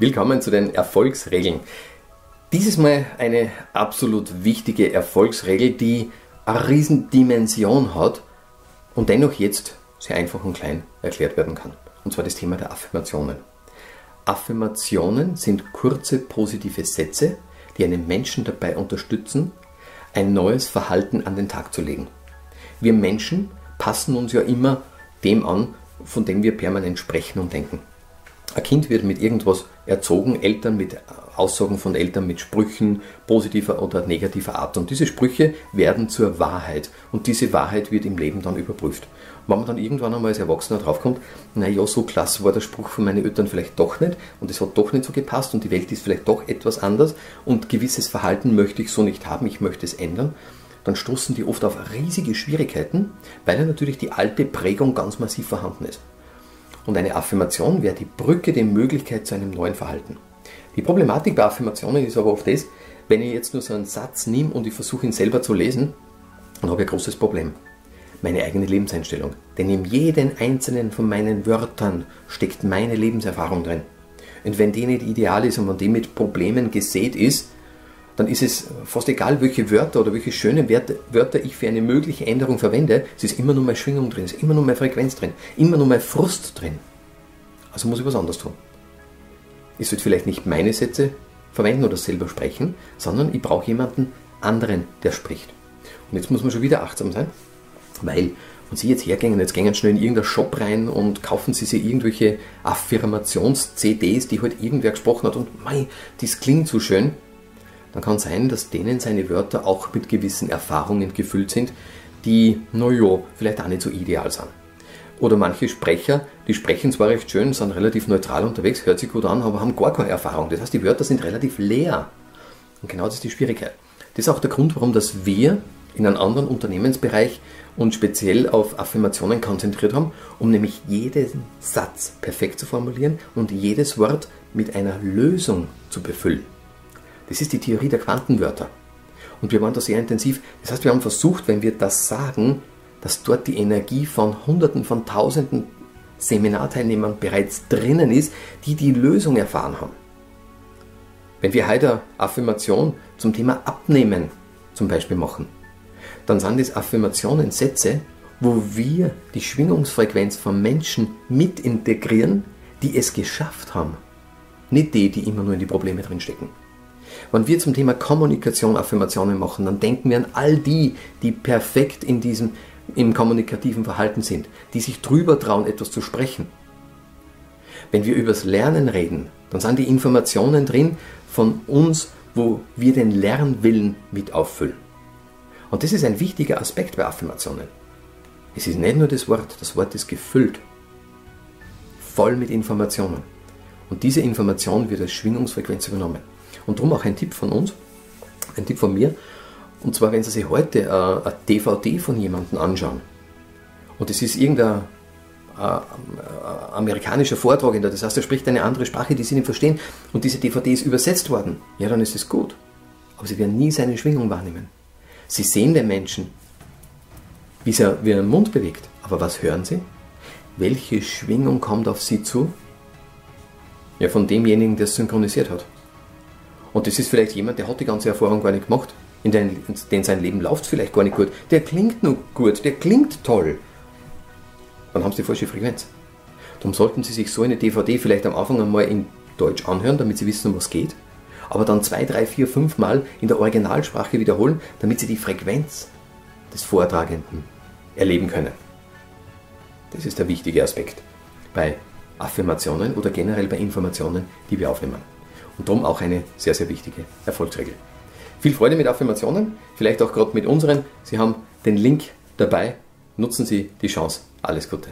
Willkommen zu den Erfolgsregeln. Dieses Mal eine absolut wichtige Erfolgsregel, die eine Riesendimension hat und dennoch jetzt sehr einfach und klein erklärt werden kann. Und zwar das Thema der Affirmationen. Affirmationen sind kurze positive Sätze, die einen Menschen dabei unterstützen, ein neues Verhalten an den Tag zu legen. Wir Menschen passen uns ja immer dem an, von dem wir permanent sprechen und denken. Ein Kind wird mit irgendwas erzogen, Eltern mit Aussagen von Eltern mit Sprüchen positiver oder negativer Art. Und diese Sprüche werden zur Wahrheit. Und diese Wahrheit wird im Leben dann überprüft. wenn man dann irgendwann einmal als Erwachsener draufkommt, naja, so klasse war der Spruch von meinen Eltern vielleicht doch nicht und es hat doch nicht so gepasst und die Welt ist vielleicht doch etwas anders und gewisses Verhalten möchte ich so nicht haben, ich möchte es ändern, dann stoßen die oft auf riesige Schwierigkeiten, weil ja natürlich die alte Prägung ganz massiv vorhanden ist. Und eine Affirmation wäre die Brücke, die Möglichkeit zu einem neuen Verhalten. Die Problematik bei Affirmationen ist aber oft das, wenn ich jetzt nur so einen Satz nehme und ich versuche ihn selber zu lesen, dann habe ich ein großes Problem. Meine eigene Lebenseinstellung. Denn in jedem einzelnen von meinen Wörtern steckt meine Lebenserfahrung drin. Und wenn die nicht ideal ist und wenn die mit Problemen gesät ist, dann ist es fast egal, welche Wörter oder welche schönen Wörter ich für eine mögliche Änderung verwende. Es ist immer nur meine Schwingung drin, es ist immer nur meine Frequenz drin, immer nur mein Frust drin. Also muss ich was anderes tun. Ich sollte vielleicht nicht meine Sätze verwenden oder selber sprechen, sondern ich brauche jemanden anderen, der spricht. Und jetzt muss man schon wieder achtsam sein, weil, wenn Sie jetzt hergehen, jetzt gehen schnell in irgendeinen Shop rein und kaufen Sie sich irgendwelche Affirmations-CDs, die halt irgendwer gesprochen hat und mei, das klingt so schön, dann kann sein, dass denen seine Wörter auch mit gewissen Erfahrungen gefüllt sind, die, naja, vielleicht auch nicht so ideal sind. Oder manche Sprecher, die sprechen zwar recht schön, sind relativ neutral unterwegs, hört sich gut an, aber haben gar keine Erfahrung. Das heißt, die Wörter sind relativ leer. Und genau das ist die Schwierigkeit. Das ist auch der Grund, warum dass wir in einem anderen Unternehmensbereich uns speziell auf Affirmationen konzentriert haben, um nämlich jeden Satz perfekt zu formulieren und jedes Wort mit einer Lösung zu befüllen. Das ist die Theorie der Quantenwörter. Und wir waren da sehr intensiv. Das heißt, wir haben versucht, wenn wir das sagen, dass dort die Energie von Hunderten, von Tausenden Seminarteilnehmern bereits drinnen ist, die die Lösung erfahren haben. Wenn wir heute Affirmation zum Thema Abnehmen zum Beispiel machen, dann sind das Affirmationen Sätze, wo wir die Schwingungsfrequenz von Menschen mit integrieren, die es geschafft haben. Nicht die, die immer nur in die Probleme drinstecken. Wenn wir zum Thema Kommunikation Affirmationen machen, dann denken wir an all die, die perfekt in diesem im kommunikativen Verhalten sind, die sich drüber trauen, etwas zu sprechen. Wenn wir übers Lernen reden, dann sind die Informationen drin von uns, wo wir den Lernwillen mit auffüllen. Und das ist ein wichtiger Aspekt bei Affirmationen. Es ist nicht nur das Wort, das Wort ist gefüllt, voll mit Informationen. Und diese Information wird als Schwingungsfrequenz übernommen. Und darum auch ein Tipp von uns, ein Tipp von mir. Und zwar, wenn Sie sich heute äh, ein DVD von jemandem anschauen und es ist irgendein äh, äh, amerikanischer Vortragender, das heißt, er spricht eine andere Sprache, die Sie nicht verstehen und diese DVD ist übersetzt worden, ja, dann ist es gut. Aber Sie werden nie seine Schwingung wahrnehmen. Sie sehen den Menschen, wie er, wie er den Mund bewegt, aber was hören Sie? Welche Schwingung kommt auf Sie zu? Ja, von demjenigen, der es synchronisiert hat. Und das ist vielleicht jemand, der hat die ganze Erfahrung gar nicht gemacht. In den, in sein Leben läuft vielleicht gar nicht gut. Der klingt nur gut, der klingt toll. Dann haben sie die falsche Frequenz. Darum sollten Sie sich so eine DVD vielleicht am Anfang einmal in Deutsch anhören, damit Sie wissen, um was geht. Aber dann zwei, drei, vier, fünf Mal in der Originalsprache wiederholen, damit Sie die Frequenz des Vortragenden erleben können. Das ist der wichtige Aspekt bei Affirmationen oder generell bei Informationen, die wir aufnehmen. Und darum auch eine sehr, sehr wichtige Erfolgsregel. Viel Freude mit Affirmationen, vielleicht auch gerade mit unseren. Sie haben den Link dabei. Nutzen Sie die Chance. Alles Gute.